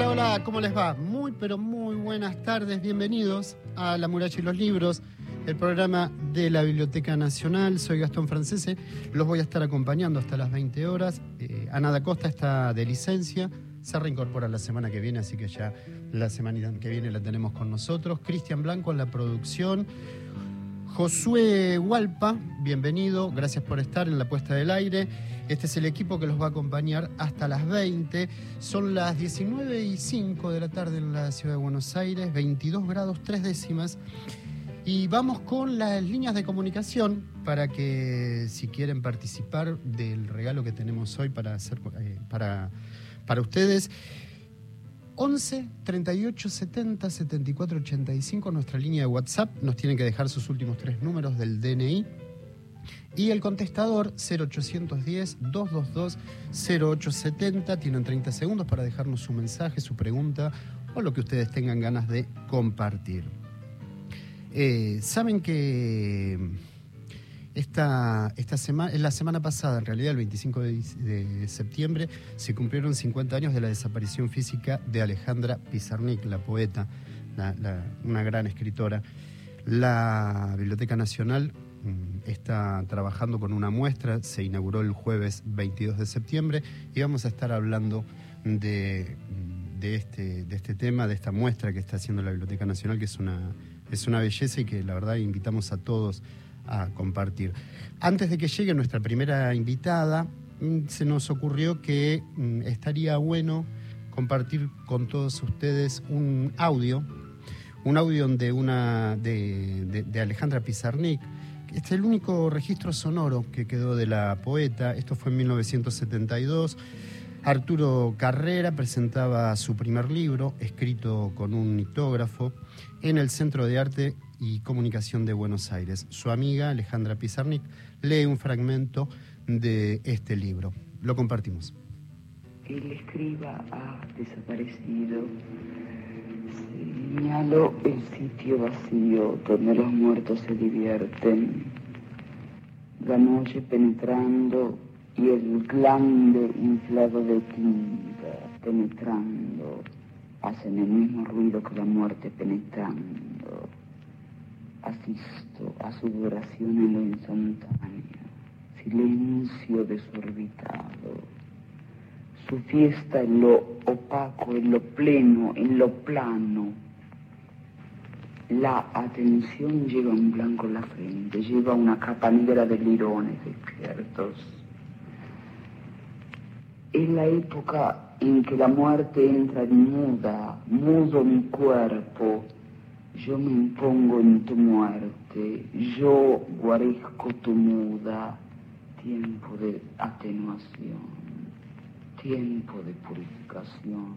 Hola, hola, ¿cómo les va? Muy, pero muy buenas tardes, bienvenidos a La Muralla y los Libros, el programa de la Biblioteca Nacional. Soy Gastón Francese, los voy a estar acompañando hasta las 20 horas. Eh, Ana da Costa está de licencia, se reincorpora la semana que viene, así que ya la semana que viene la tenemos con nosotros. Cristian Blanco en la producción. Josué Hualpa, bienvenido, gracias por estar en la puesta del aire. Este es el equipo que los va a acompañar hasta las 20. Son las 19 y 5 de la tarde en la ciudad de Buenos Aires, 22 grados 3 décimas. Y vamos con las líneas de comunicación para que si quieren participar del regalo que tenemos hoy para, hacer, eh, para, para ustedes. 11 38 70 74 85, nuestra línea de WhatsApp. Nos tienen que dejar sus últimos tres números del DNI. Y el contestador 0810 222 0870. Tienen 30 segundos para dejarnos su mensaje, su pregunta o lo que ustedes tengan ganas de compartir. Eh, Saben que esta, esta semana, la semana pasada, en realidad el 25 de, septiembre, se cumplieron 50 años de la desaparición física de Alejandra Pizarnik, la poeta, una gran escritora. La Biblioteca Nacional mm, está trabajando con una muestra, se inauguró el jueves 22 de septiembre y vamos a estar hablando de, de, este, de este tema, de esta muestra que está haciendo la Biblioteca Nacional, que es una, es una belleza y que la verdad invitamos a todos a compartir. Antes de que llegue nuestra primera invitada, mm, se nos ocurrió que mm, estaría bueno compartir con todos ustedes un audio, un audio de, una, de, Alejandra Pizarnik. Este es el único registro sonoro que quedó de la poeta. Esto fue en 1972. Arturo Carrera presentaba su primer libro, escrito con un nictógrafo, en el Centro de Arte y Comunicación de Buenos Aires. Su amiga Alejandra Pizarnik lee un fragmento de este libro. Lo compartimos. El escriba ha desaparecido. Señalo el sitio vacío donde los muertos se divierten. La noche penetrando y el glande inflado de tinta penetrando hacen el mismo ruido que la muerte penetrando asisto a su duración en lo instantáneo, silencio desorbitado, su fiesta en lo opaco, en lo pleno, en lo plano. La atención lleva un blanco en la frente, lleva una capa negra de lirones despiertos. Es la época en que la muerte entra muda, mudo mi cuerpo, yo me impongo en tu muerte, yo guarezco tu muda, tiempo de atenuación, tiempo de purificación,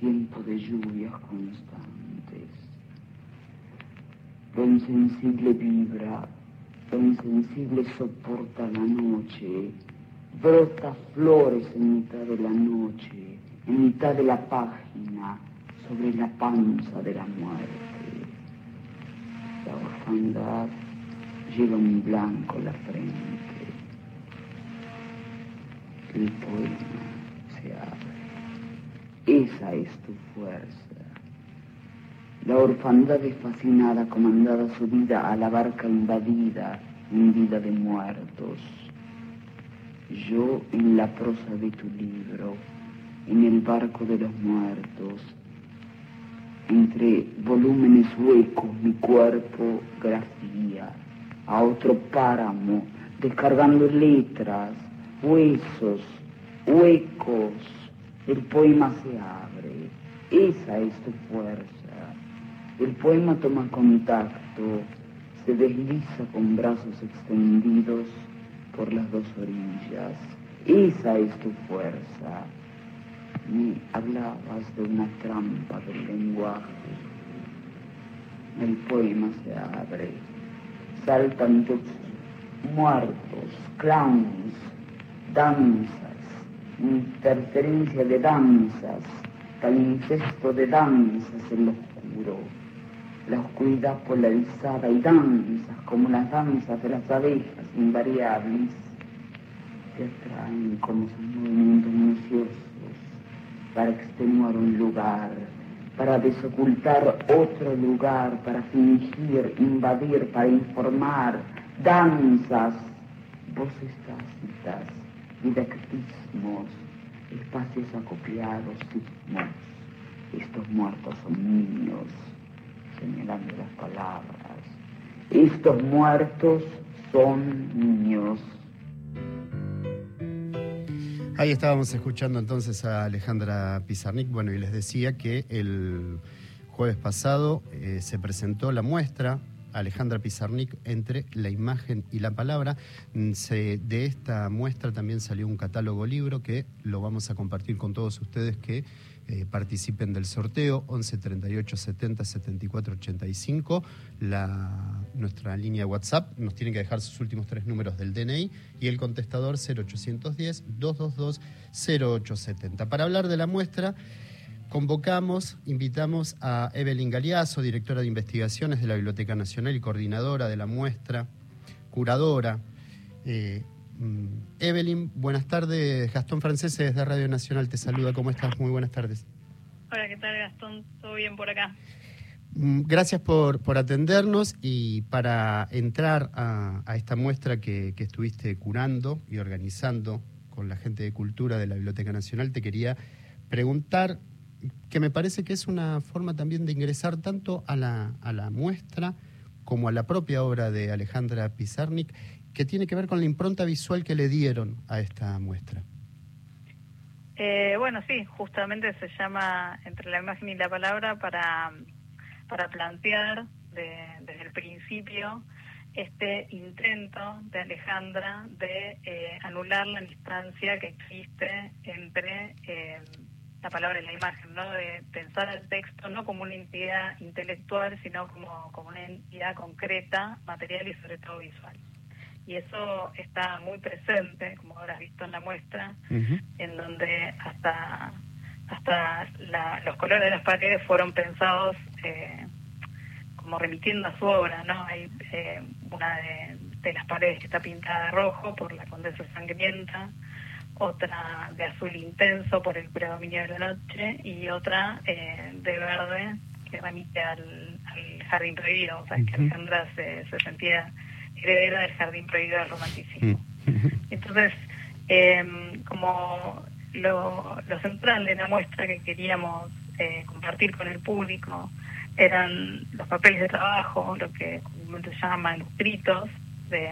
tiempo de lluvias constantes. Lo insensible vibra, lo insensible soporta la noche, brota flores en mitad de la noche, en mitad de la página, sobre la panza de la muerte. La orfandad lleva un blanco la frente. El poema se abre. Esa es tu fuerza. La orfandad es fascinada, comandada su vida a la barca invadida, hundida de muertos. Yo en la prosa de tu libro, en el barco de los muertos, entre volúmenes huecos mi cuerpo grafía a otro páramo, descargando letras, huesos, huecos, el poema se abre, esa es tu fuerza. El poema toma contacto, se desliza con brazos extendidos por las dos orillas, esa es tu fuerza me hablabas de una trampa del lenguaje. El poema se abre, saltan tus muertos, clowns, danzas, interferencia de danzas, incesto de danzas en lo oscuro, la oscuridad polarizada y danzas como las danzas de las abejas invariables, te atraen como esos movimientos minuciosos para extenuar un lugar, para desocultar otro lugar, para fingir, invadir, para informar, danzas, voces tácitas, didactismos, espacios acopiados, sismos. Estos muertos son niños, señalando las palabras. Estos muertos son niños. Ahí estábamos escuchando entonces a Alejandra Pizarnik. Bueno, y les decía que el jueves pasado eh, se presentó la muestra Alejandra Pizarnik entre la imagen y la palabra. Mm, de esta muestra también salió un catálogo libro que lo vamos a compartir con todos ustedes que eh, participen del sorteo 11 38 70 74 85 la, nuestra línea de WhatsApp nos tienen que dejar sus últimos tres números del DNI y el contestador 0810 222 0870 para hablar de la muestra convocamos, invitamos a Evelyn Galeazo, directora de investigaciones de la Biblioteca Nacional y coordinadora de la muestra, curadora. Eh, Evelyn, buenas tardes. Gastón Francés desde Radio Nacional te saluda. ¿Cómo estás? Muy buenas tardes. Hola, ¿qué tal Gastón? ¿Todo bien por acá? Mm, gracias por, atendernos y para entrar a, esta muestra que, estuviste curando y organizando con la gente de cultura de la Biblioteca Nacional, te quería preguntar, que me parece que es una forma también de ingresar tanto a la, a la muestra como a la propia obra de Alejandra Pizarnik que tiene que ver con la impronta visual que le dieron a esta muestra. Eh, bueno, sí, justamente se llama Entre la imagen y la palabra para, para plantear desde el principio este intento de Alejandra de eh, anular la distancia que existe entre eh, la palabra y la imagen, ¿no? de pensar el texto no como una entidad intelectual, sino como, como una entidad concreta, material y sobre todo visual y eso está muy presente, como habrás visto en la muestra, en donde hasta hasta los colores de las paredes fueron pensados eh, como remitiendo a su obra, ¿no? Hay eh, una de, las paredes que está pintada de rojo por la condesa sangrienta, otra de azul intenso por el predominio de la noche y otra eh, de verde que remite al, jardín prohibido, o sea, que Alejandra se, se sentía heredera del Jardín Prohibido del Romanticismo. Mm. Entonces, em, como lo, central de la muestra que queríamos eh, compartir con el público eran los papeles de trabajo, lo que comúnmente se llama manuscritos de,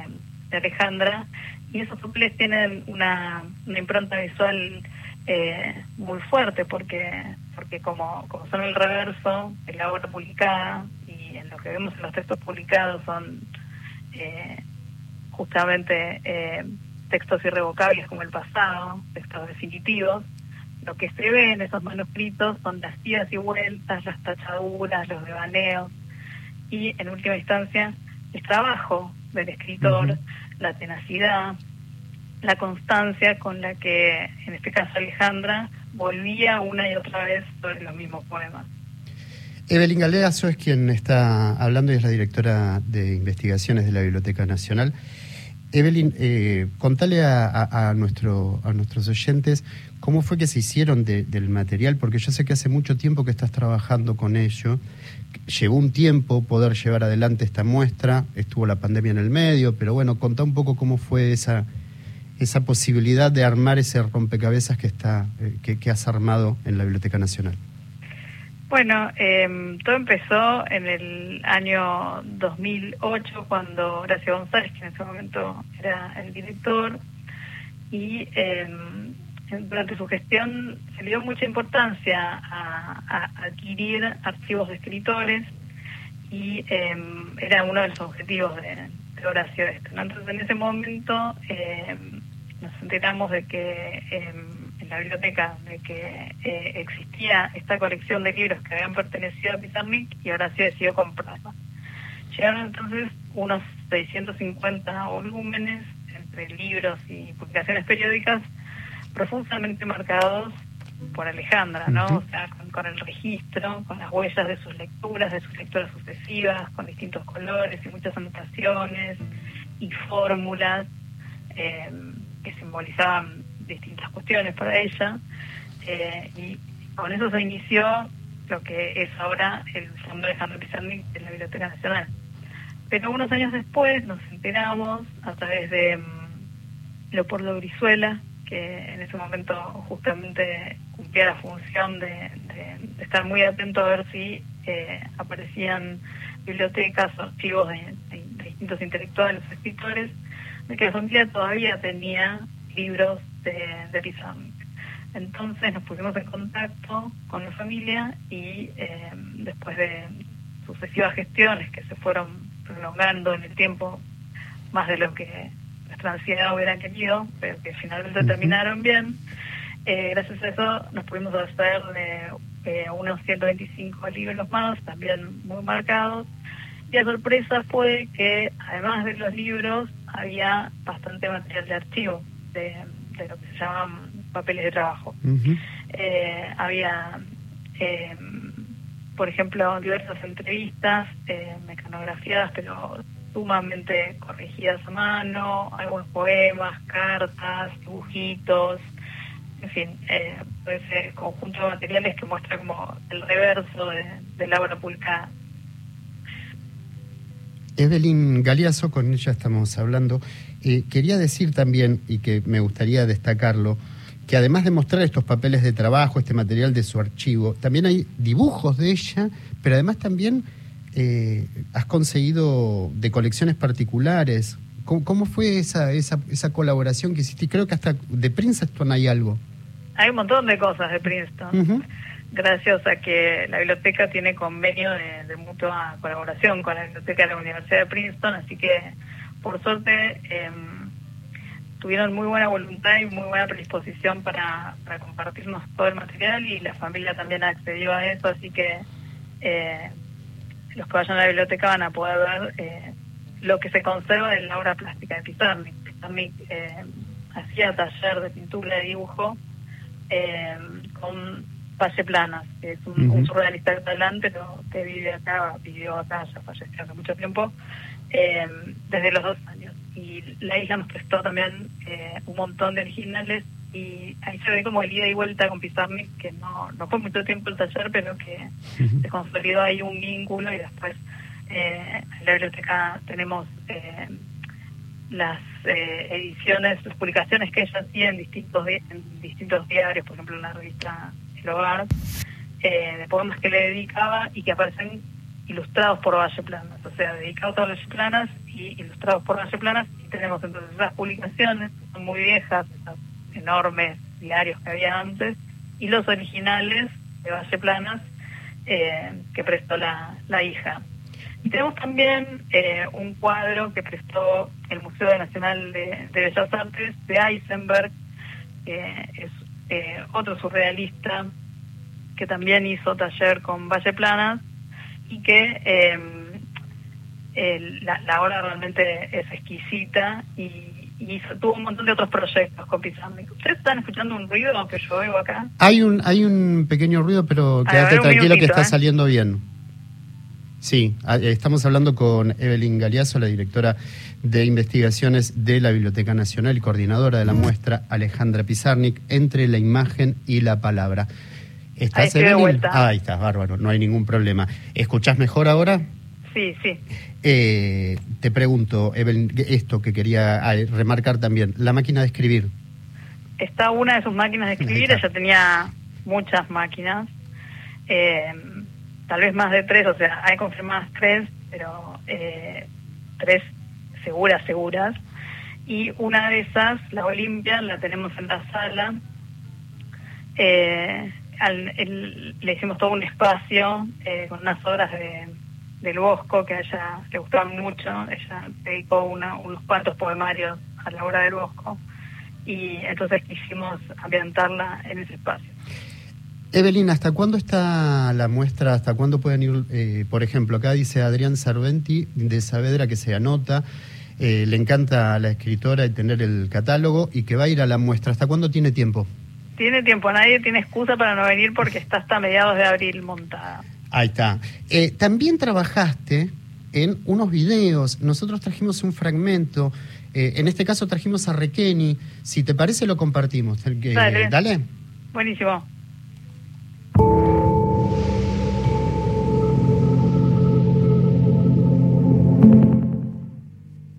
Alejandra, y esos papeles tienen una, impronta visual eh, muy fuerte porque porque como, como son el reverso de la obra publicada y en lo que vemos en los textos publicados son eh, justamente eh, textos irrevocables como el pasado, textos definitivos. Lo que se ve en esos manuscritos son las idas y vueltas, las tachaduras, los devaneos y, en última instancia, el trabajo del escritor, la tenacidad, la constancia con la que, en este caso, Alejandra volvía una y otra vez sobre los mismos poemas. Evelyn Galeazo es quien está hablando y es la directora de investigaciones de la Biblioteca Nacional. Evelyn, eh, contale a, nuestro, a nuestros oyentes cómo fue que se hicieron del material, porque yo sé que hace mucho tiempo que estás trabajando con ello. Llevó un tiempo poder llevar adelante esta muestra, estuvo la pandemia en el medio, pero bueno, contá un poco cómo fue esa, posibilidad de armar ese rompecabezas que, está, eh, que has armado en la Biblioteca Nacional. Bueno, eh, todo empezó en el año 2008 cuando Horacio González, que en ese momento era el director, y eh, durante su gestión se le dio mucha importancia a, adquirir archivos de escritores y eh, era uno de los objetivos de, Horacio. Entonces en ese momento nos enteramos de que en la biblioteca de que eh, existía esta colección de libros que habían pertenecido a Pizarnik y ahora sí decidió comprarla. Llegaron entonces unos 650 volúmenes entre libros y publicaciones periódicas profundamente marcados por Alejandra, ¿no? O sea, con, el registro, con las huellas de sus lecturas, de sus lecturas sucesivas, con distintos colores y muchas anotaciones y fórmulas eh, que simbolizaban distintas cuestiones para ella eh, y, con eso se inició lo que es ahora el Fondo Alejandro Pizarnik de la Biblioteca Nacional. Pero unos años después nos enteramos a través de mm, Leopoldo Brizuela, que en ese momento justamente cumplía la función de, estar muy atento a ver si eh, aparecían bibliotecas archivos de, distintos intelectuales escritores, de que la familia todavía tenía libros de, de. Entonces nos pusimos en contacto con la familia y eh, después de sucesivas gestiones que se fueron prolongando en el tiempo, más de lo que nuestra ansiedad hubiera querido, pero que finalmente terminaron bien, eh, gracias a eso nos pudimos hacer de eh, unos 125 libros más, también muy marcados. Y la sorpresa fue que además de los libros había bastante material de archivo, de, de lo que se llaman papeles de trabajo. Eh, había, eh, por ejemplo, diversas entrevistas eh, mecanografiadas, pero sumamente corregidas a mano, algunos poemas, cartas, dibujitos, en fin, eh, ese conjunto de materiales que muestra como el reverso de, de la obra publicada. Evelyn Galeazo, con ella estamos hablando. Quería decir también, y que me gustaría destacarlo, que además de mostrar estos papeles de trabajo, este material de su archivo, también hay dibujos de ella, pero además también eh, has conseguido de colecciones particulares. ¿Cómo, fue esa, esa, esa, colaboración que hiciste? Creo que hasta de Princeton hay algo. Hay un montón de cosas de Princeton. Gracias a que la biblioteca tiene convenio de, de, mutua colaboración con la biblioteca de la Universidad de Princeton, así que por suerte... Eh, tuvieron muy buena voluntad y muy buena predisposición para, para compartirnos todo el material y la familia también accedió a eso, así que eh, los que vayan a la biblioteca van a poder ver eh, lo que se conserva de la obra plástica de Pizarnik. Pizarnik eh, hacía taller de pintura y dibujo con Valle Planas, que es un, surrealista catalán, pero que vive acá, vivió acá, ya falleció hace mucho tiempo, desde los dos años. Y la isla nos prestó también eh, un montón de originales y ahí se ve como el ida y vuelta con Pizarnik, que no, no fue mucho tiempo el taller, pero que se consolidó ahí un vínculo y después eh, en la biblioteca tenemos eh, las eh, ediciones, las publicaciones que ella hacía en distintos, en distintos diarios, por ejemplo en la revista El Hogar, de poemas que le dedicaba y que aparecen ilustrados por Valle Planas, o sea, dedicados a Valle Planas y ilustrados por Valle Planas. Y tenemos entonces esas publicaciones, son muy viejas, esos enormes diarios que había antes, y los originales de Valle Planas eh, que prestó la, la hija. Y tenemos también eh, un cuadro que prestó el Museo Nacional de, Bellas Artes de Eisenberg, que es eh, otro surrealista que también hizo taller con Valle Planas y que eh, la, la, obra realmente es exquisita y, tuvo un montón de otros proyectos con Pizarnik. ¿Ustedes están escuchando un ruido que yo oigo acá? Hay un, hay un pequeño ruido, pero quédate tranquilo que está ¿eh? saliendo bien. Sí, estamos hablando con Evelyn Galeazo, la directora de investigaciones de la Biblioteca Nacional y coordinadora de la muestra Alejandra Pizarnik, entre la imagen y la palabra. ¿Estás, Evelyn? Ah, ahí estás, bárbaro, no hay ningún problema. ¿Escuchás mejor ahora? Sí, sí. Eh, te pregunto, Evelyn, esto que quería ah, remarcar también, la máquina de escribir. Está una de sus máquinas de escribir, ella tenía muchas máquinas, eh, tal vez más de tres, o sea, hay confirmadas tres, pero eh, tres seguras, seguras. Y una de esas, la Olimpia, la tenemos en la sala. Eh, le hicimos todo un espacio eh, con unas obras de, del Bosco que a ella le gustaban mucho. Ella dedicó una, unos cuantos poemarios a la obra del Bosco y entonces quisimos ambientarla en ese espacio. Evelyn, ¿hasta cuándo está la muestra? ¿Hasta cuándo pueden ir? Eh, por ejemplo, acá dice Adrián Sarventi de Saavedra que se anota. Eh, le encanta a la escritora y tener el catálogo y que va a ir a la muestra. ¿Hasta cuándo tiene tiempo? tiene tiempo, nadie tiene excusa para no venir porque está hasta mediados de abril montada. Ahí está. Eh, también trabajaste en unos videos, nosotros trajimos un fragmento, eh, en este caso trajimos a Requeni, si te parece lo compartimos. Eh, dale. Buenísimo.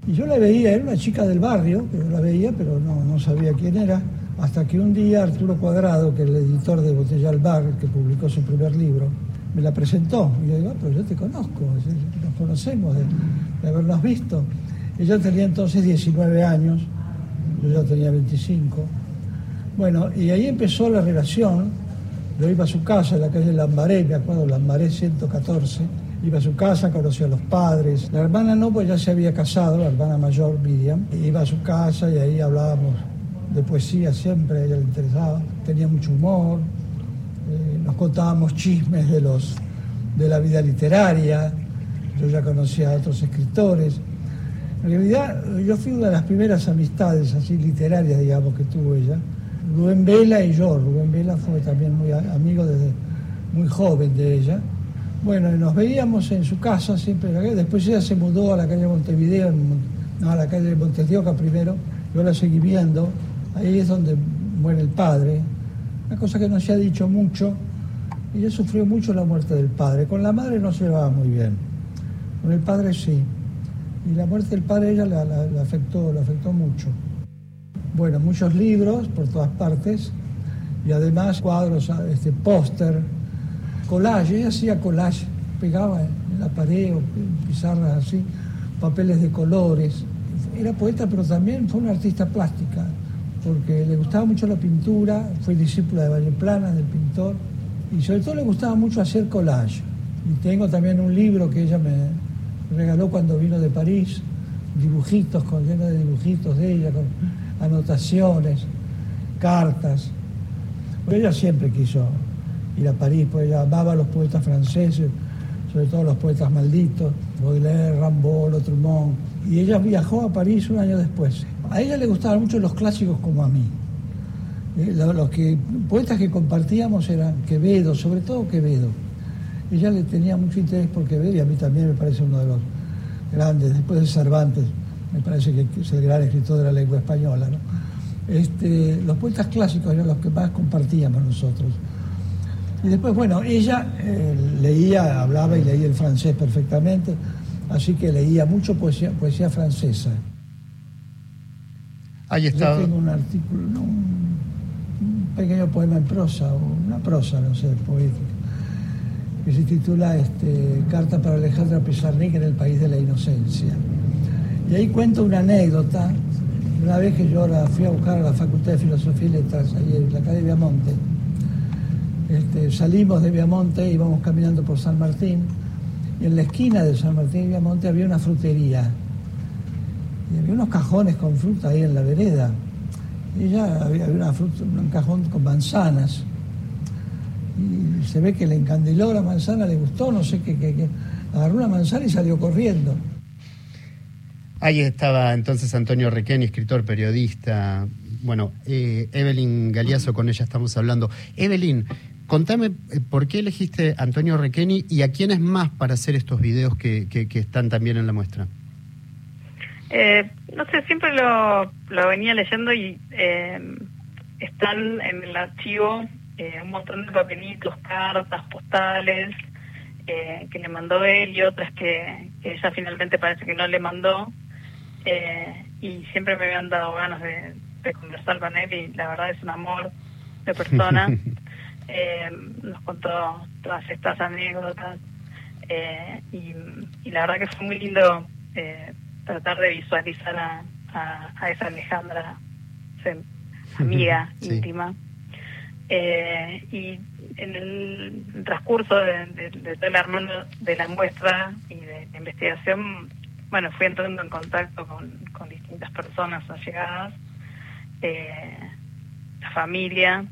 Y yo la veía, era una chica del barrio, pero la veía, pero no, no sabía quién era hasta que un día Arturo Cuadrado, que es el editor de Botella al Bar, que publicó su primer libro, me la presentó. Y yo digo, ah, pero yo te conozco, nos conocemos de, habernos visto. Ella tenía entonces 19 años, yo ya tenía 25. Bueno, y ahí empezó la relación. Yo iba a su casa en la calle Lambaré, me acuerdo, Lambaré 114. Iba a su casa, conocía a los padres. La hermana no, pues ya se había casado, la hermana mayor, Miriam. Iba a su casa y ahí hablábamos de poesía siempre, ella le interesaba. Tenía mucho humor, eh, nos contábamos chismes de, los, de la vida literaria, yo ya conocía a otros escritores. En realidad, yo fui una de las primeras amistades así literarias, digamos, que tuvo ella. Rubén Vela y yo. Rubén Vela fue también muy amigo desde muy joven de ella. Bueno, nos veíamos en su casa siempre. Después ella se mudó a la calle Montevideo, no, a la calle Montedioca primero. Yo la seguí viendo. Ahí es donde muere el padre, una cosa que no se ha dicho mucho, ella sufrió mucho la muerte del padre. Con la madre no se llevaba muy bien, con el padre sí. Y la muerte del padre ella la, afectó, la afectó mucho. Bueno, muchos libros por todas partes y además cuadros, este, póster, collage. Ella hacía collage, pegaba en la pared o pizarras así, papeles de colores. Era poeta, pero también fue una artista plástica porque le gustaba mucho la pintura, fue discípula de Valle Plana, del pintor, y sobre todo le gustaba mucho hacer collage. Y tengo también un libro que ella me regaló cuando vino de París, dibujitos, con, lleno de dibujitos de ella, con anotaciones, cartas. ella siempre quiso ir a París, porque ella amaba a los poetas franceses, sobre todo los poetas malditos, Baudelaire, Rimbaud, Trumont. Y ella viajó a París un año después. A ella le gustaban mucho los clásicos como a mí. Eh, los que, poetas que compartíamos eran Quevedo, sobre todo Quevedo. Ella le tenía mucho interés por Quevedo y a mí también me parece uno de los grandes, después de Cervantes, me parece que es el gran escritor de la lengua española. Este, los poetas clásicos eran los que más compartíamos nosotros. Y después, bueno, ella eh, leía, hablaba y leía el francés perfectamente, así que leía mucho poesía, poesía francesa. Ahí está. Yo tengo un artículo, un, pequeño poema en prosa, o una prosa, no sé, poética, que se titula este, Carta para Alejandra Pizarnik en el País de la Inocencia. Y ahí cuento una anécdota. Una vez que yo la fui a buscar a la Facultad de Filosofía y Letras, ahí en la calle Viamonte, este, salimos de Viamonte, íbamos caminando por San Martín, y en la esquina de San Martín y Viamonte había una frutería y había unos cajones con fruta ahí en la vereda. Y ya había, una fruta, un cajón con manzanas. Y se ve que le encandiló la manzana, le gustó, no sé qué, qué, agarró una manzana y salió corriendo. Ahí estaba entonces Antonio Requeni, escritor, periodista. Bueno, eh, Evelyn Galeazo, con ella estamos hablando. Evelyn, contame eh, por qué elegiste Antonio Requeni y a quiénes más para hacer estos videos que están también en la muestra. Eh, no sé, siempre lo, lo venía leyendo y eh, están en el archivo eh, un montón de papelitos, cartas, postales eh, que le mandó él y otras que, ella finalmente parece que no le mandó. y siempre me habían dado ganas de, conversar con él y la verdad es un amor de persona. nos contó todas estas anécdotas y, y, la verdad que fue muy lindo eh, tratar de visualizar a, a, esa Alejandra amiga íntima. Eh, y en el transcurso de, de, todo el de la muestra y de la investigación, bueno, fui entrando en contacto con, con distintas personas allegadas, eh, la familia,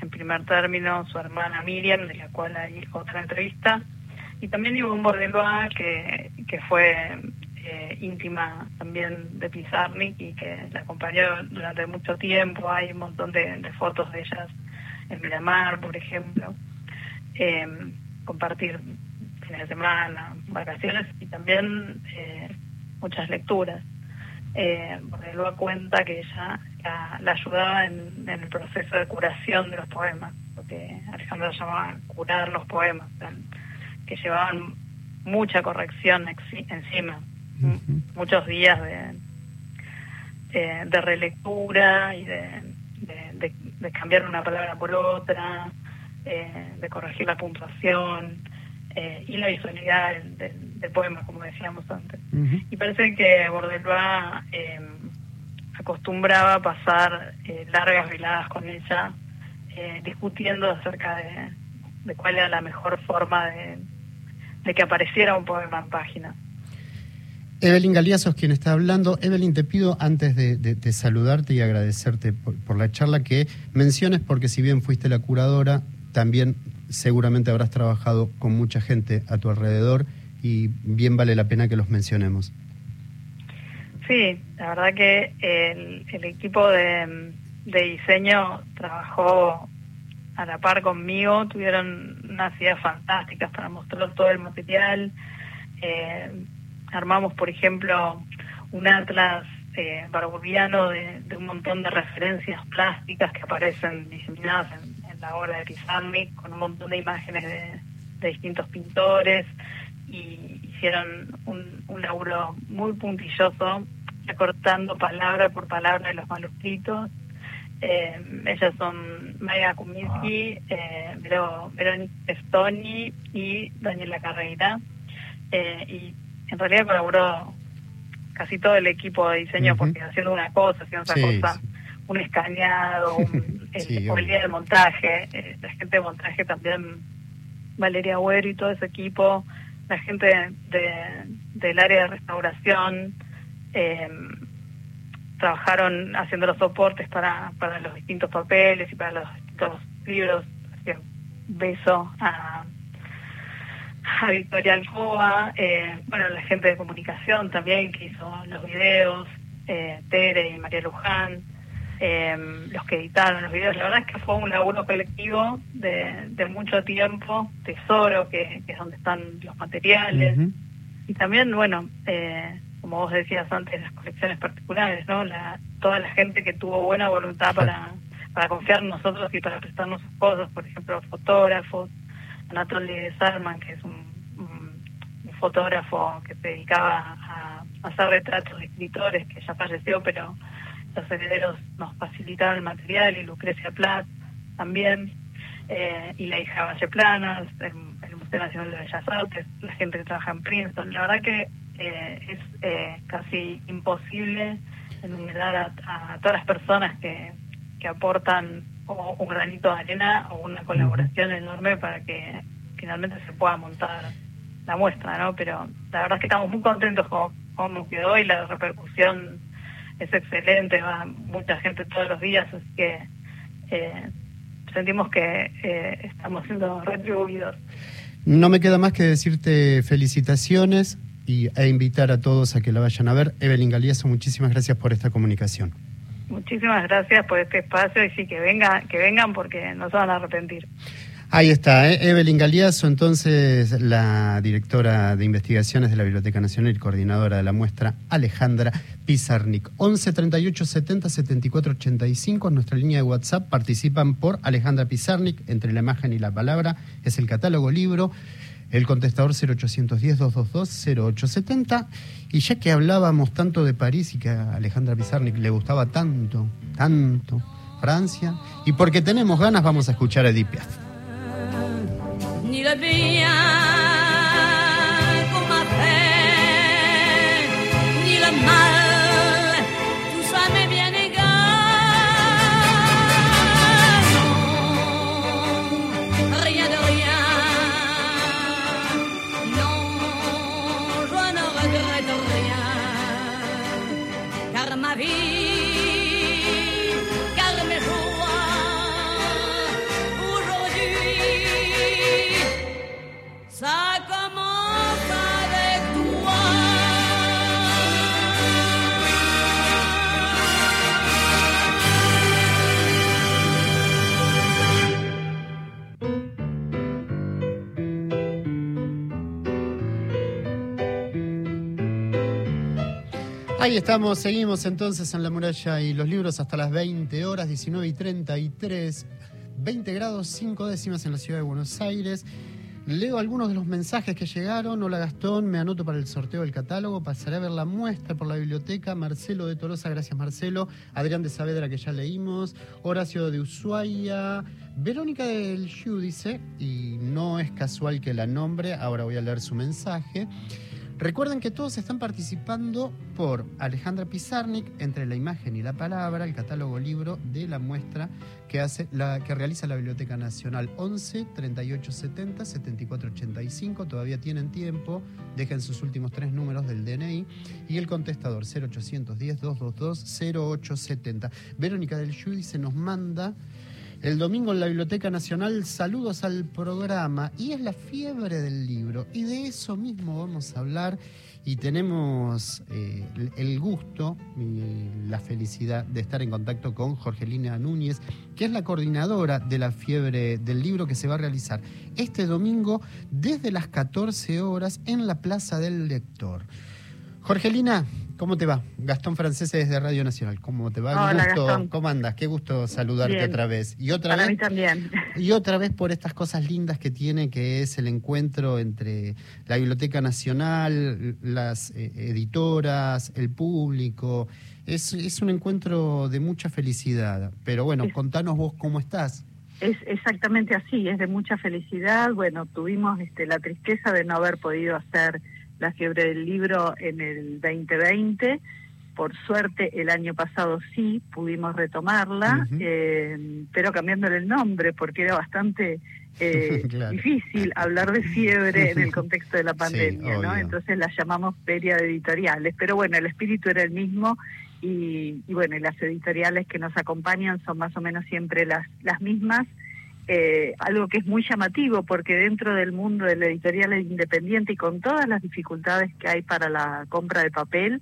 en primer término, su hermana Miriam, de la cual hay otra entrevista, y también un Bordelois, que, que fue eh, íntima también de Pizarnik y que la acompañó durante mucho tiempo. Hay un montón de, fotos de ellas en Miramar, por ejemplo. Eh, compartir fines de semana, vacaciones y también eh, muchas lecturas. Eh, luego cuenta que ella la, ayudaba en, el proceso de curación de los poemas, porque Alejandro llamaba curar los poemas, que llevaban mucha corrección encima muchos días eh, de relectura y de, cambiar una palabra por otra, eh, de corregir la puntuación eh, y la visualidad del, poema, como decíamos antes. Y parece que Bordelois acostumbraba a pasar largas veladas con ella, discutiendo acerca de, cuál era la mejor forma de que apareciera un poema en página. Evelyn Galiazos quien está hablando. Evelyn, te pido antes de, saludarte y agradecerte por, la charla que menciones, porque si bien fuiste la curadora, también seguramente habrás trabajado con mucha gente a tu alrededor y bien vale la pena que los mencionemos. Sí, la verdad que el, equipo de, diseño trabajó a la par conmigo, tuvieron unas ideas fantásticas para mostrar todo el material. Eh, armamos, por ejemplo, un atlas eh, de, un montón de referencias plásticas que aparecen diseminadas en, la obra de Pizarnik, con un montón de imágenes de, distintos pintores, y hicieron un, un laburo muy puntilloso, recortando palabra por palabra de los manuscritos. Eh, ellas son Maya Kuminski, eh, Verónica Stoni y Daniela Carreira. Eh, y en realidad colaboró casi todo el equipo de diseño porque haciendo una cosa, haciendo otra cosa, un escaneado, el, día del montaje, eh, la gente de montaje también, Valeria Güero y todo ese equipo, la gente de, del área de restauración, em, trabajaron haciendo los soportes para, para los distintos papeles y para los distintos libros. Así beso a a Victoria Alcoba, eh, bueno, la gente de comunicación también que hizo los videos, eh, Tere y María Luján, eh, los que editaron los videos. La verdad es que fue un laburo colectivo de, de mucho tiempo, tesoro, que, es donde están los materiales. Y también, bueno, eh, como vos decías antes, las colecciones particulares, ¿no? La, toda la gente que tuvo buena voluntad para, para confiar en nosotros y para prestarnos sus cosas, por ejemplo, fotógrafos, Anatoly Salman, que es un, fotógrafo que se dedicaba a, hacer retratos de escritores que ya falleció, pero los herederos nos facilitaron el material y Lucrecia Platt también, eh, y la hija Valle Planas, el, Museo Nacional de Bellas Artes, la gente que trabaja en Princeton. La verdad que eh, es eh, casi imposible enumerar a, a, todas las personas que, que aportan o un granito de arena o una colaboración enorme para que finalmente se pueda montar la muestra, ¿no? Pero la verdad es que estamos muy contentos con cómo quedó y la repercusión es excelente, va mucha gente todos los días, así que eh, sentimos que eh, estamos siendo retribuidos. No me queda más que decirte felicitaciones y, e invitar a todos a que la vayan a ver. Evelyn Galiazo, muchísimas gracias por esta comunicación. Muchísimas gracias por este espacio y sí que vengan, que vengan porque no se van a arrepentir. Ahí está, ¿eh? Evelyn Galiazo, entonces la directora de investigaciones de la Biblioteca Nacional y coordinadora de la muestra, Alejandra Pizarnik. 11 38 70 74 85 es nuestra línea de WhatsApp. Participan por Alejandra Pizarnik, entre la imagen y la palabra, es el catálogo libro el contestador 0810-222-0870. Y ya que hablábamos tanto de París y que a Alejandra Pizarnik le gustaba tanto, tanto Francia, y porque tenemos ganas vamos a escuchar a Edith Piaf. Ni la Ahí estamos, seguimos entonces en la muralla y los libros hasta las 20 horas, 19 y 33, 20 grados 5 décimas en la ciudad de Buenos Aires. Leo algunos de los mensajes que llegaron. Hola Gastón, me anoto para el sorteo del catálogo. Pasaré a ver la muestra por la biblioteca. Marcelo de Tolosa, gracias Marcelo. Adrián de Saavedra, que ya leímos. Horacio de Ushuaia. Verónica del Yu dice, y no es casual que la nombre, ahora voy a leer su mensaje. Recuerden que todos están participando por Alejandra Pizarnik, entre la imagen y la palabra, el catálogo libro de la muestra que, hace, la, que realiza la Biblioteca Nacional 11 38 70 74 85. Todavía tienen tiempo, dejen sus últimos tres números del DNI y el contestador 0810 222 0870. Verónica del Yudi se nos manda el domingo en la Biblioteca Nacional, saludos al programa. Y es la fiebre del libro. Y de eso mismo vamos a hablar. Y tenemos eh, el gusto y la felicidad de estar en contacto con Jorgelina Núñez, que es la coordinadora de la fiebre del libro que se va a realizar este domingo desde las 14 horas en la Plaza del Lector. Jorgelina, ¿Cómo te va? Gastón Francés desde Radio Nacional. ¿Cómo te va? Hola, Gastón. ¿Cómo andas? Qué gusto saludarte otra vez. Y otra Para vez, mí también. Y otra vez por estas cosas lindas que tiene, que es el encuentro entre la Biblioteca Nacional, las eh, editoras, el público. Es, es un encuentro de mucha felicidad. Pero bueno, contanos vos cómo estás. Es exactamente así, es de mucha felicidad. Bueno, tuvimos este, la tristeza de no haber podido hacer la fiebre del libro en el 2020. Por suerte, el año pasado sí pudimos retomarla, eh, pero cambiándole el nombre, porque era bastante eh, difícil hablar de fiebre en el contexto de la pandemia, ¿no? Entonces la llamamos Feria de Editoriales. Pero bueno, el espíritu era el mismo y, y bueno, las editoriales que nos acompañan son más o menos siempre las, las mismas eh, algo que es muy llamativo porque dentro del mundo de la editorial independiente y con todas las dificultades que hay para la compra de papel,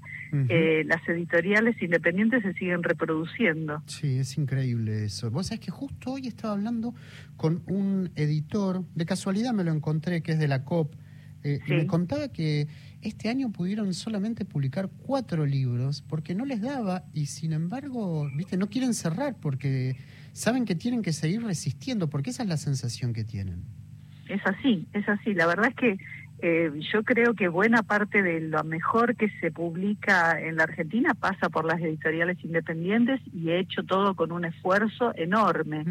eh, las editoriales independientes se siguen reproduciendo. Sí, es increíble eso. Vos sabés que justo hoy estaba hablando con un editor, de casualidad me lo encontré, que es de la COP, eh, y me contaba que este año pudieron solamente publicar cuatro libros porque no les daba y sin embargo, viste, no quieren cerrar porque saben que tienen que seguir resistiendo, porque esa es la sensación que tienen. Es así, es así. La verdad es que eh, yo creo que buena parte de lo mejor que se publica en la Argentina pasa por las editoriales independientes y he hecho todo con un esfuerzo enorme.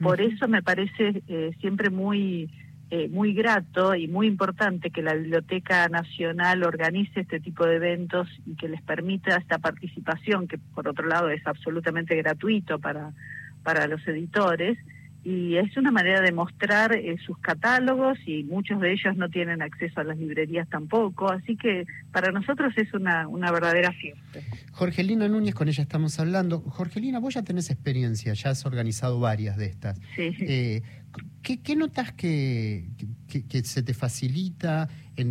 Por eso me parece eh, siempre muy eh, muy grato y muy importante que la Biblioteca Nacional organice este tipo de eventos y que les permita esta participación, que por otro lado es absolutamente gratuito para para los editores y es una manera de mostrar eh, sus catálogos y muchos de ellos no tienen acceso a las librerías tampoco, así que para nosotros es una, una verdadera fiesta. Jorgelina Núñez, con ella estamos hablando. Jorgelina, vos ya tenés experiencia, ya has organizado varias de estas. Sí. Eh, ¿qué, notas que, que, se te facilita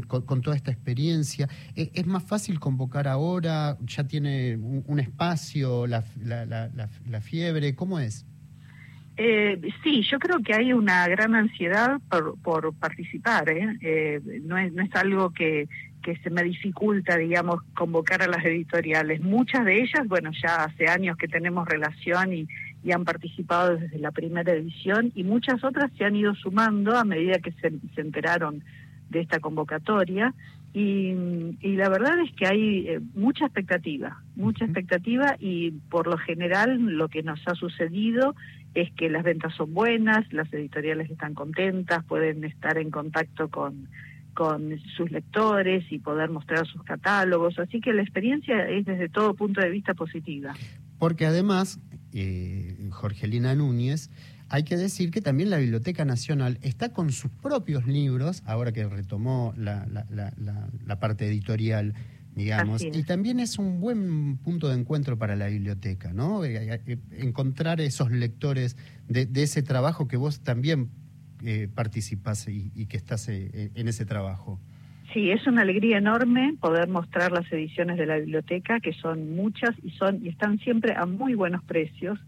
con, toda esta experiencia? ¿E, ¿Es, más fácil convocar ahora? ¿Ya tiene un, espacio la, la, la, la fiebre? ¿Cómo es? Eh, sí, yo creo que hay una gran ansiedad por, por participar. ¿eh? Eh, no, es, no es algo que, se me dificulta, digamos, convocar a las editoriales. Muchas de ellas, bueno, ya hace años que tenemos relación y, y han participado desde la primera edición y muchas otras se han ido sumando a medida que se enteraron de esta convocatoria. Y, y, la verdad es que hay eh, mucha expectativa, mucha expectativa y por lo general lo que nos ha sucedido es que las ventas son buenas, las editoriales están contentas, pueden estar en contacto con, con sus lectores y poder mostrar sus catálogos, así que la experiencia es desde todo punto de vista positiva. Porque además, eh, Jorgelina Núñez, hay que decir que también la Biblioteca Nacional está con sus propios libros, ahora que retomó la, la, la, la parte editorial digamos. Y también es un buen punto de encuentro para la biblioteca, ¿no? Eh, eh, encontrar esos lectores de, ese trabajo que vos también eh, participas y, que estás eh, en ese trabajo. Sí, es una alegría enorme poder mostrar las ediciones de la biblioteca, que son muchas y son y están siempre a muy buenos precios.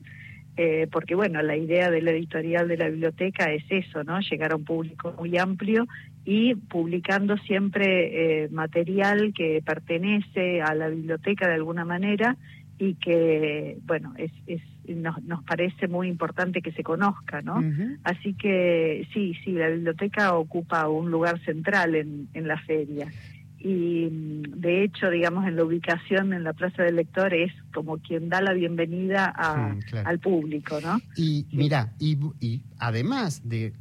Porque bueno, la idea de la editorial de la biblioteca es eso, ¿no? Llegar a un público muy amplio y publicando siempre eh, material que pertenece a la biblioteca de alguna manera y que, bueno, es, es nos, nos parece muy importante que se conozca, ¿no? Así que sí, sí, la biblioteca ocupa un lugar central en, en la feria y mm, de hecho, digamos, en la ubicación en la Plaza del Lector es como quien da la bienvenida al público, ¿no? Y mira, y, y, además de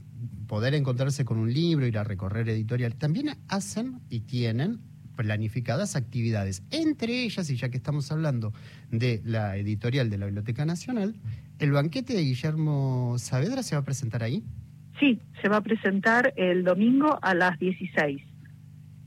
poder encontrarse con un libro, ir a recorrer editorial, también hacen y tienen planificadas actividades, entre ellas, y ya que estamos hablando de la editorial de la Biblioteca Nacional, el banquete de Guillermo Saavedra se va a presentar ahí. Sí, se va a presentar el domingo a las 16.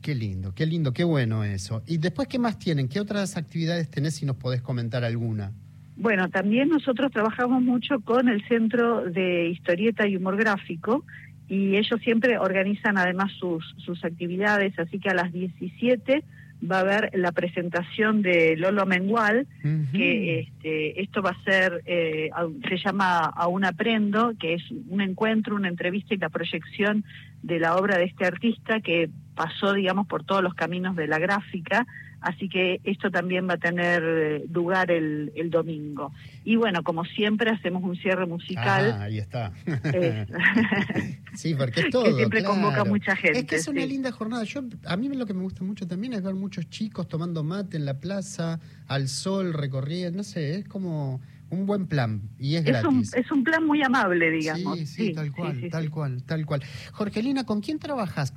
Qué lindo, qué lindo, qué bueno eso. ¿Y después qué más tienen? ¿Qué otras actividades tenés si nos podés comentar alguna? Bueno, también nosotros trabajamos mucho con el Centro de Historieta y Humor Gráfico y ellos siempre organizan además sus, sus actividades, así que a las 17 va a haber la presentación de Lolo Mengual, que este, esto va a ser, eh, se llama Aún Aprendo, que es un encuentro, una entrevista y la proyección de la obra de este artista que pasó, digamos, por todos los caminos de la gráfica, así que esto también va a tener eh, lugar el, el domingo. Y bueno, como siempre, hacemos un cierre musical. Ah, ahí está. sí, porque es todo. Que siempre convoca mucha gente. Es que es una linda jornada. Yo, a mí lo que me gusta mucho también es ver muchos chicos tomando mate en la plaza, al sol, recorriendo, no sé, es como un buen plan y es, gratis. Un, es un plan muy amable, digamos. Sí, sí, tal cual, tal cual, tal cual. Jorgelina, ¿con quién trabajas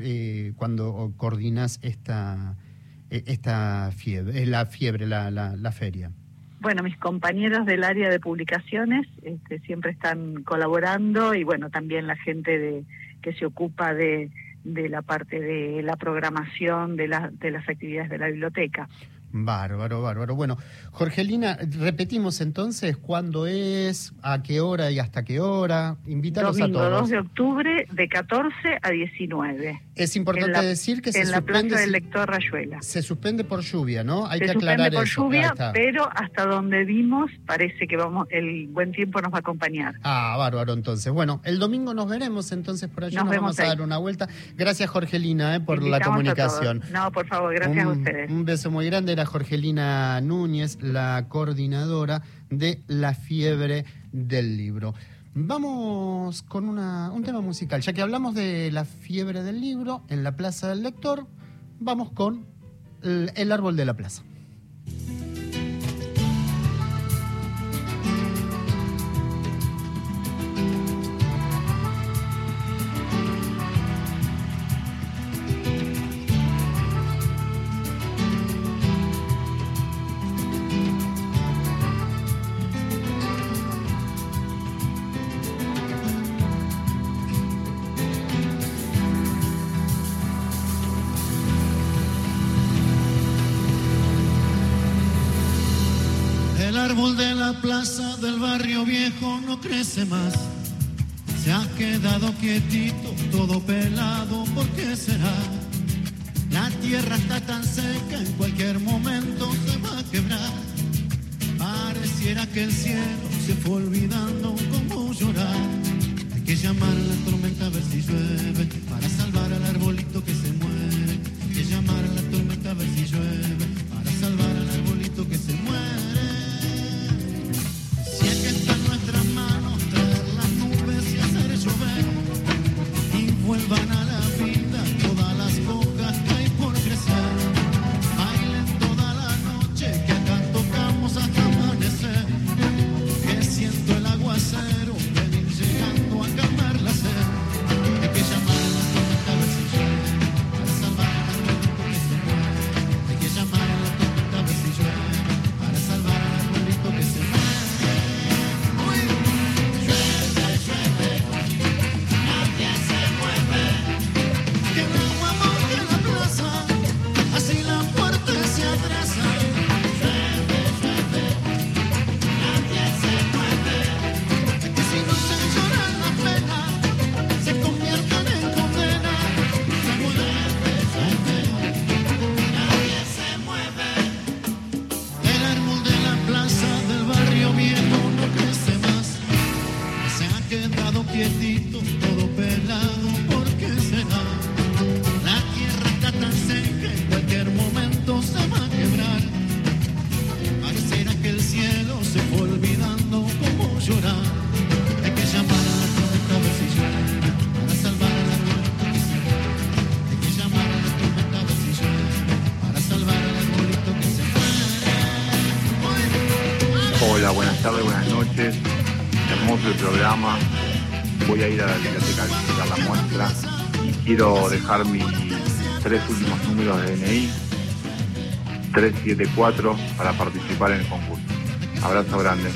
eh, cuando coordinas esta, e, esta fiebre, eh, la fiebre, la, la, feria? Bueno, mis compañeros del área de publicaciones este, siempre están colaborando y bueno, también la gente de, que se ocupa de, de la parte de la programación de, la, de las actividades de la biblioteca. Bárbaro, bárbaro. Bueno, Jorgelina, repetimos entonces cuándo es, a qué hora y hasta qué hora. Invítalos a todos. 2 de octubre de 14 a 19. Es importante decir que se en la plaza del lector Rayuela. Se suspende por lluvia, ¿no? Hay que aclarar por lluvia, pero hasta donde vimos parece que vamos el buen tiempo nos va a acompañar. Ah, bárbaro entonces. Bueno, el domingo nos veremos entonces por allí nos, vamos a dar una vuelta. Gracias Jorgelina eh, por la comunicación. No, por favor, gracias a ustedes. Un beso muy grande Jorgelina Núñez, la coordinadora de La Fiebre del Libro. Vamos con un tema musical. Ya que hablamos de la fiebre del libro en la Plaza del Lector, vamos con el árbol de la plaza. Crece más. Se ha quedado quietito, todo pelado, ¿por qué será? La tierra está tan seca, en cualquier momento se va a quebrar. Pareciera que el cielo se fue olvidando cómo llorar. Hay que llamar a la tormenta a ver si llueve, para salvar al arbolito que se muere. Hay que llamar a la tormenta a ver si llueve, para salvar al arbolito que se muere. Hermoso el programa. Voy a ir a la biblioteca a visitar la muestra y quiero dejar mis tres últimos números de DNI, 374, para participar en el concurso. Abrazo grande.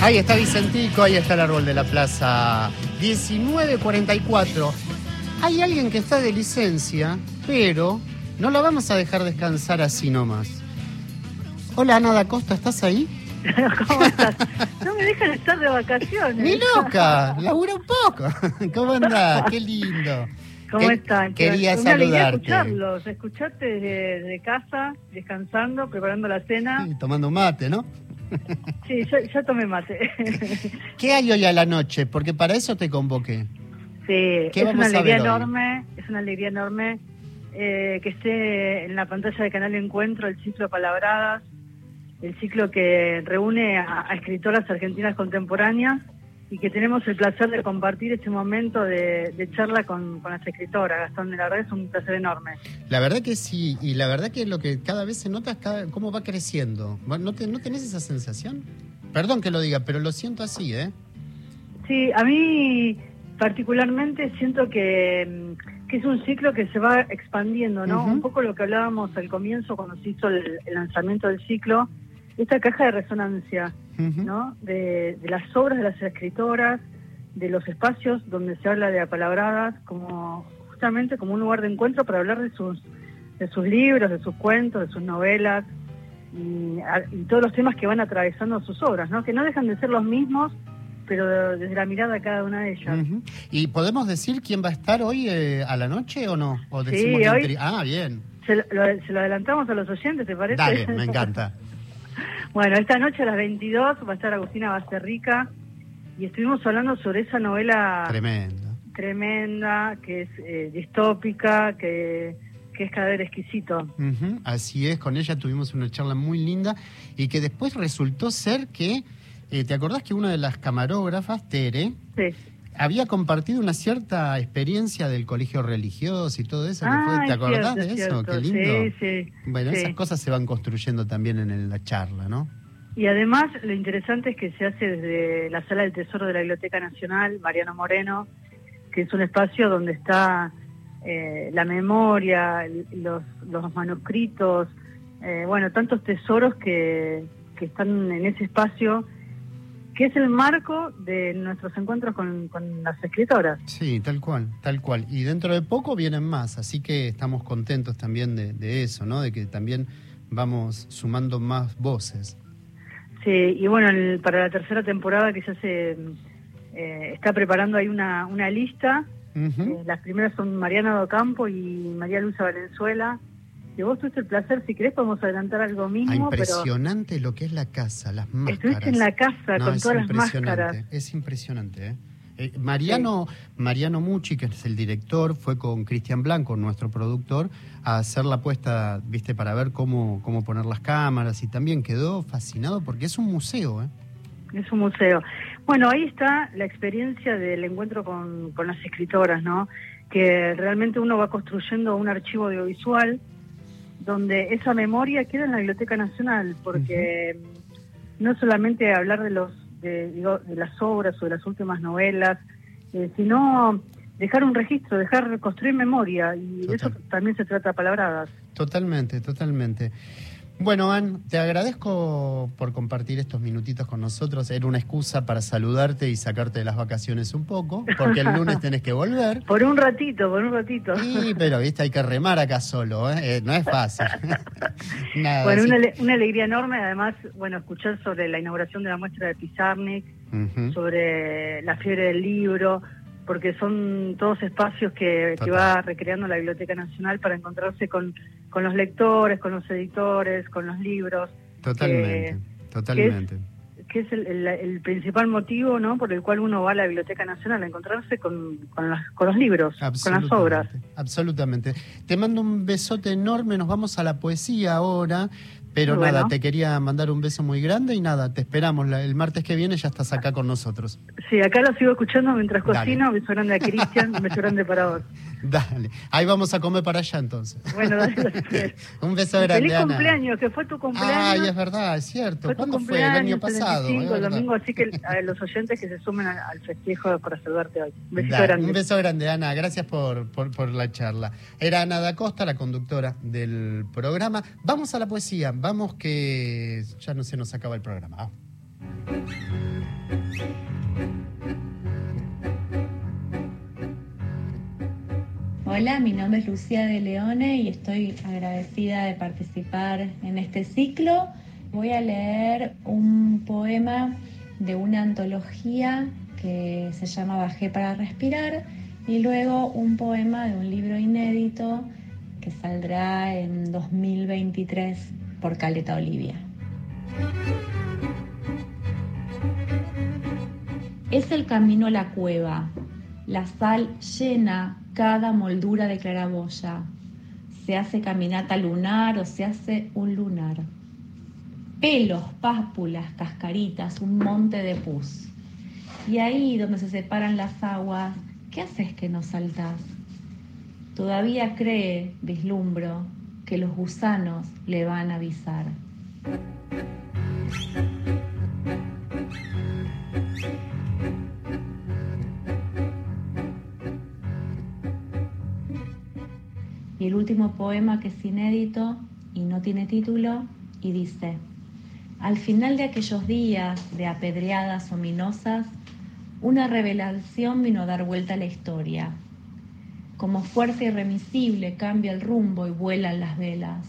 Ahí está Vicentico, ahí está el árbol de la plaza 1944. Hay alguien que está de licencia, pero no la vamos a dejar descansar así nomás. Hola Ana da Costa, ¿estás ahí? ¿Cómo estás? No me dejan estar de vacaciones. ¡Ni loca! ¡Labura un poco! ¿Cómo andás? ¡Qué lindo! ¿Cómo están? Quería Una saludarte. escucharlos, escucharte desde, desde casa, descansando, preparando la cena. Sí, tomando mate, ¿no? Sí, ya, ya tomé mate. ¿Qué hay hoy a la noche? Porque para eso te convoqué. Sí, ¿Qué es una alegría enorme, es una alegría enorme eh, que esté en la pantalla de Canal Encuentro el ciclo Palabradas, el ciclo que reúne a, a escritoras argentinas contemporáneas y que tenemos el placer de compartir este momento de, de charla con, con las escritoras. Gastón, la verdad es un placer enorme. La verdad que sí, y la verdad que lo que cada vez se nota es cada- cómo va creciendo. ¿No, te- ¿No tenés esa sensación? Perdón que lo diga, pero lo siento así, ¿eh? Sí, a mí particularmente siento que, mm, que es un ciclo que se va expandiendo, ¿no? Un poco lo que hablábamos al comienzo cuando se hizo el, el lanzamiento del ciclo, esta caja de resonancia. ¿no? De, de las obras de las escritoras, de los espacios donde se habla de apalabradas, como justamente como un lugar de encuentro para hablar de sus de sus libros, de sus cuentos, de sus novelas y, a- y todos los temas que van atravesando sus obras, ¿no? Que no dejan de ser los mismos, pero desde la mirada de cada una de ellas. ¿Y podemos decir quién va a estar hoy eh, a la noche o no? ¿O Sí, decimos de hoy- Ah, bien. Se, lo, se lo adelantamos a los oyentes, ¿te parece? Dale, me encanta. Bueno, esta noche a las 22 va a estar Agustina Basterrica y estuvimos hablando sobre esa novela Tremendo. tremenda, que es eh, distópica, que, que es Cadáver Exquisito. Así es, con ella tuvimos una charla muy linda y que después resultó ser que, eh, ¿te acordás que una de las camarógrafas, Tere, Sí. había compartido una cierta experiencia del colegio religioso y todo eso? fue- ¿Te acordás cierto, de es eso? cierto. Qué lindo. Sí, sí. Bueno, esas cosas se van construyendo también en la charla, ¿no? Y además lo interesante es que se hace desde la Sala del Tesoro de la Biblioteca Nacional, Mariano Moreno, que es un espacio donde está eh, la memoria, los, los manuscritos, eh, bueno, tantos tesoros que, que están en ese espacio, que es el marco de nuestros encuentros con, con las escritoras. Sí, tal cual, tal cual. Y dentro de poco vienen más, así que estamos contentos también de, de eso, ¿no? De que también vamos sumando más voces. Sí, y bueno, el- para la tercera temporada que ya se eh, está preparando ahí una, una lista. Eh, las primeras son Mariana Docampo y María Luisa Valenzuela. Y vos tuviste el placer, si querés podemos adelantar algo Ah, mismo, pero impresionante lo que es la casa, las máscaras. estuviste en la casa No, con todas las máscaras. Es impresionante, ¿eh? Eh, Mariano, Mariano Mucci, que es el director, fue con Cristian Blanco, nuestro productor, a hacer la puesta, viste, para ver cómo, cómo poner las cámaras y también quedó fascinado porque es un museo, ¿eh? Es un museo. Bueno, ahí está la experiencia del encuentro con, con las escritoras, ¿no? Que realmente uno va construyendo un archivo audiovisual donde esa memoria queda en la Biblioteca Nacional, porque no solamente hablar de los de, digo, de las obras o de las últimas novelas, eh, sino dejar un registro, dejar construir memoria y de eso también se trata palabradas. Totalmente, totalmente. Bueno, Ann, te agradezco por compartir estos minutitos con nosotros. Era una excusa para saludarte y sacarte de las vacaciones un poco, porque el lunes tenés que volver. Por un ratito, por un ratito. Sí, pero viste, hay que remar acá solo, ¿eh? Eh, no es fácil. Nada, Bueno, una, ale- una alegría enorme, además, bueno, escuchar sobre la inauguración de la muestra de Pizarnik, sobre la fiebre del libro, porque son todos espacios que, que va recreando la Biblioteca Nacional para encontrarse con, con los lectores, con los editores, con los libros, Totalmente, totalmente. que es el, el- el principal motivo ¿no? por el cual uno va a la Biblioteca Nacional, a encontrarse con, con, las- con los libros, con las obras. Absolutamente. Te mando un besote enorme, nos vamos a la poesía ahora, pero nada, te quería mandar un beso muy grande y nada, te esperamos. El martes que viene ya estás acá con nosotros. Sí, acá lo sigo escuchando mientras Dale. cocino, un beso grande a Cristian, un beso grande para vos. Dale. Ahí vamos a comer para allá entonces. Bueno, dale, dale. Un beso grande, Feliz Ana. cumpleaños, que fue tu cumpleaños. Ay, es verdad, es cierto. Fue ¿Cuándo fue? El año pasado. 25, es el verdad. domingo, así que a los oyentes que se sumen al, al festejo por saludarte hoy. Un besito Dale, grande. Un beso grande, Ana. Gracias por, por, por la charla. Era Ana da Costa, la conductora del programa. Vamos a la poesía. Vamos que ya no se nos acaba el programa. Ah. Hola, mi nombre es Lucía de Leone y estoy agradecida de participar en este ciclo. Voy a leer un poema de una antología que se llama Bajé para respirar y luego un poema de un libro inédito que saldrá en 2023 por Caleta Olivia. Es el camino a la cueva. La sal llena cada moldura de claraboya. Se hace caminata lunar o se hace un lunar. Pelos, pápulas, cascaritas, un monte de pus. Y ahí donde se separan las aguas, ¿qué haces que no saltás? Todavía cree, vislumbro, que los gusanos le van a avisar. Y el último poema que es inédito y no tiene título y dice, al final de aquellos días de apedreadas ominosas, una revelación vino a dar vuelta a la historia. Como fuerza irremisible cambia el rumbo y vuelan las velas.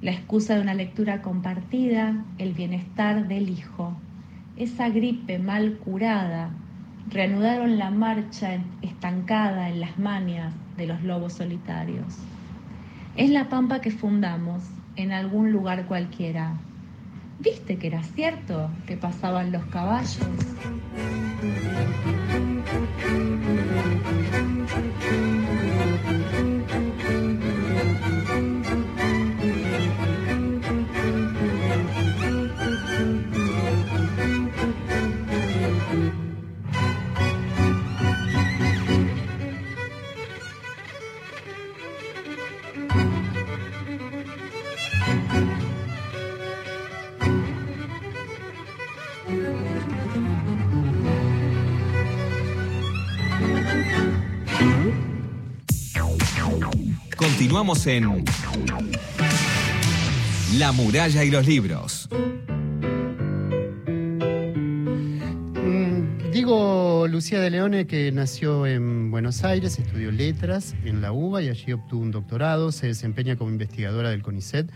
La excusa de una lectura compartida, el bienestar del hijo. Esa gripe mal curada, reanudaron la marcha estancada en las manias de los lobos solitarios. Es la pampa que fundamos en algún lugar cualquiera. ¿Viste que era cierto que pasaban los caballos? Continuamos en La muralla y los libros. Mm, Digo Lucía de Leone que nació en Buenos Aires, estudió letras en la UBA y allí obtuvo un doctorado, se desempeña como investigadora del CONICET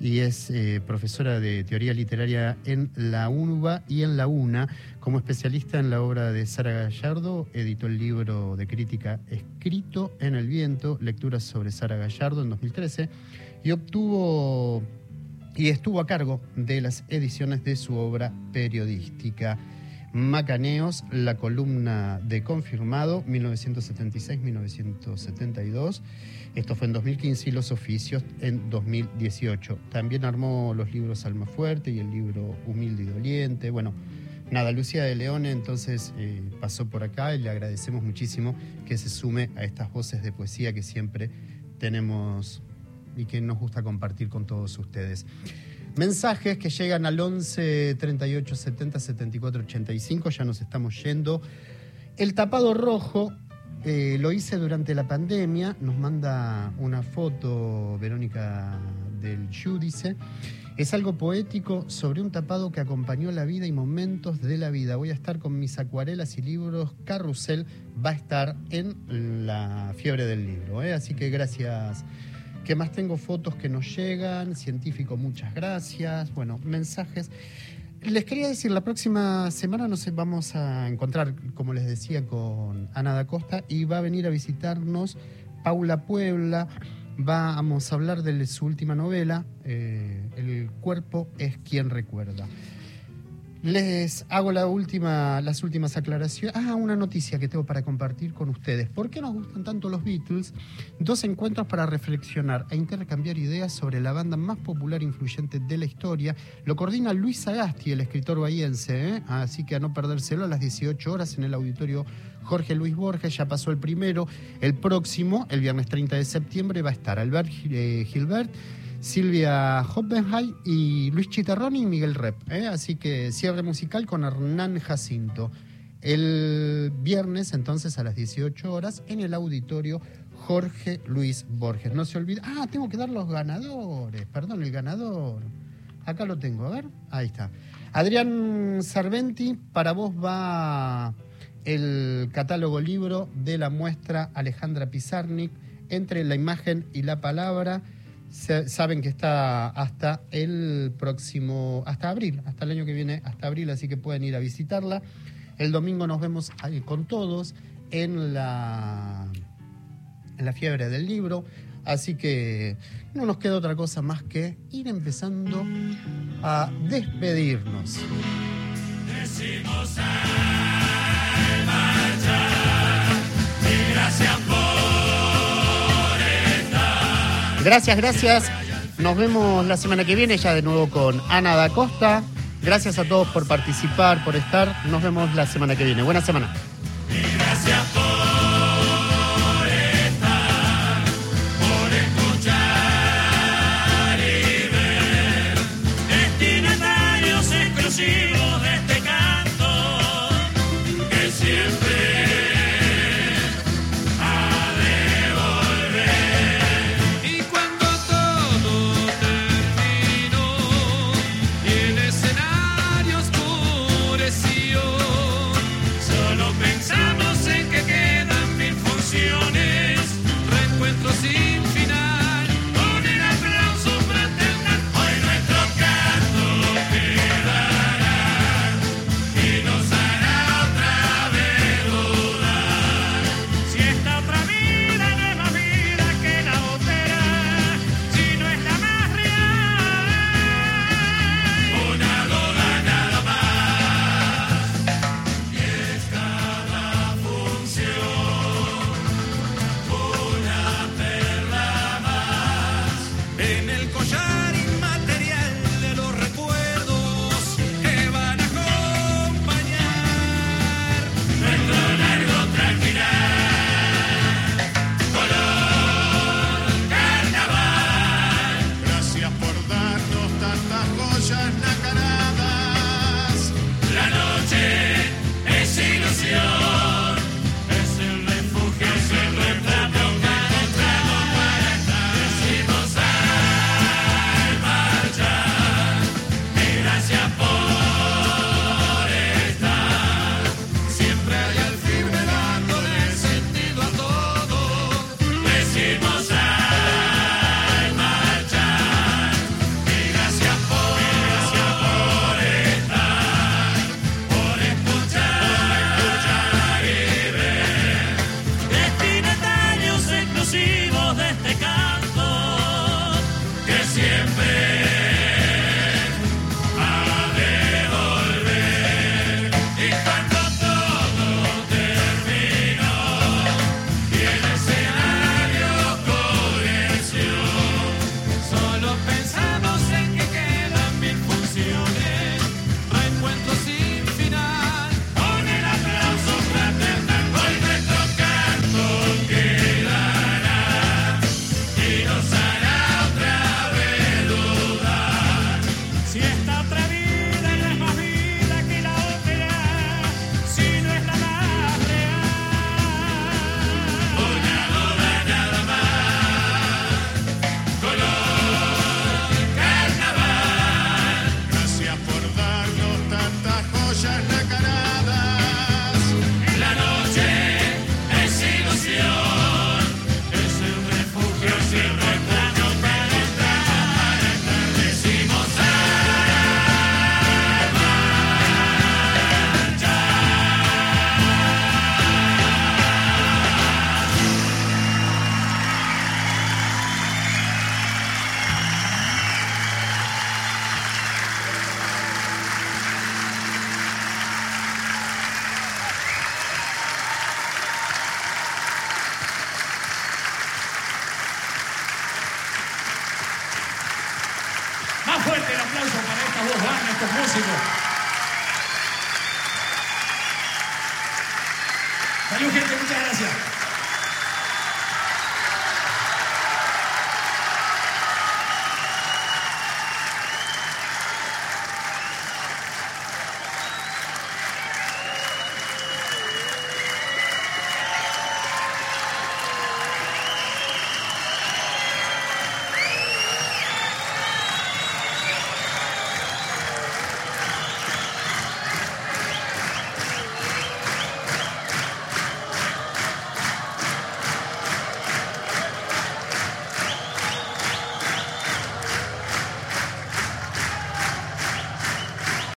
y es eh, profesora de teoría literaria en la UNBA y en la UNA. Como especialista en la obra de Sara Gallardo, editó el libro de crítica Escrito en el viento, lecturas sobre Sara Gallardo en 2013 y obtuvo y estuvo a cargo de las ediciones de su obra periodística. Macaneos, la columna de Confirmado, 1976-1972. Esto fue en 2015 y Los Oficios en 2018. También armó los libros Alma Fuerte y el libro Humilde y Doliente. Bueno, nada, Lucía de Leone entonces eh, pasó por acá y le agradecemos muchísimo que se sume a estas voces de poesía que siempre tenemos y que nos gusta compartir con todos ustedes. Mensajes que llegan al 11 38 70 74 85, ya nos estamos yendo. El tapado rojo eh, lo hice durante la pandemia, nos manda una foto Verónica del Yudice. Es algo poético sobre un tapado que acompañó la vida y momentos de la vida. Voy a estar con mis acuarelas y libros. Carrusel va a estar en la fiebre del libro. ¿eh? Así que gracias. ¿Qué más tengo? Fotos que nos llegan. Científico, muchas gracias. Bueno, mensajes. Les quería decir, la próxima semana nos vamos a encontrar, como les decía, con Ana da Costa y va a venir a visitarnos Paula Puebla. Vamos a hablar de su última novela, eh, El cuerpo es quien recuerda. Les hago la última, las últimas aclaraciones. Ah, una noticia que tengo para compartir con ustedes. ¿Por qué nos gustan tanto los Beatles? Dos encuentros para reflexionar e intercambiar ideas sobre la banda más popular e influyente de la historia. Lo coordina Luis Sagasti, el escritor bahiense, ¿eh? así que a no perdérselo a las 18 horas en el auditorio Jorge Luis Borges. Ya pasó el primero. El próximo, el viernes 30 de septiembre, va a estar Albert eh, Gilbert. Silvia Hoppenheim y Luis Chitarroni y Miguel Rep. ¿eh? Así que cierre musical con Hernán Jacinto. El viernes, entonces, a las 18 horas, en el auditorio Jorge Luis Borges. No se olvide. Ah, tengo que dar los ganadores. Perdón, el ganador. Acá lo tengo, a ver. Ahí está. Adrián Sarventi, para vos va el catálogo libro de la muestra Alejandra Pizarnik, entre la imagen y la palabra saben que está hasta el próximo, hasta abril, hasta el año que viene, hasta abril, así que pueden ir a visitarla. El domingo nos vemos ahí con todos en la, en la fiebre del libro, así que no nos queda otra cosa más que ir empezando a despedirnos. gracias Gracias, gracias. Nos vemos la semana que viene ya de nuevo con Ana da Costa. Gracias a todos por participar, por estar. Nos vemos la semana que viene. Buena semana. Gracias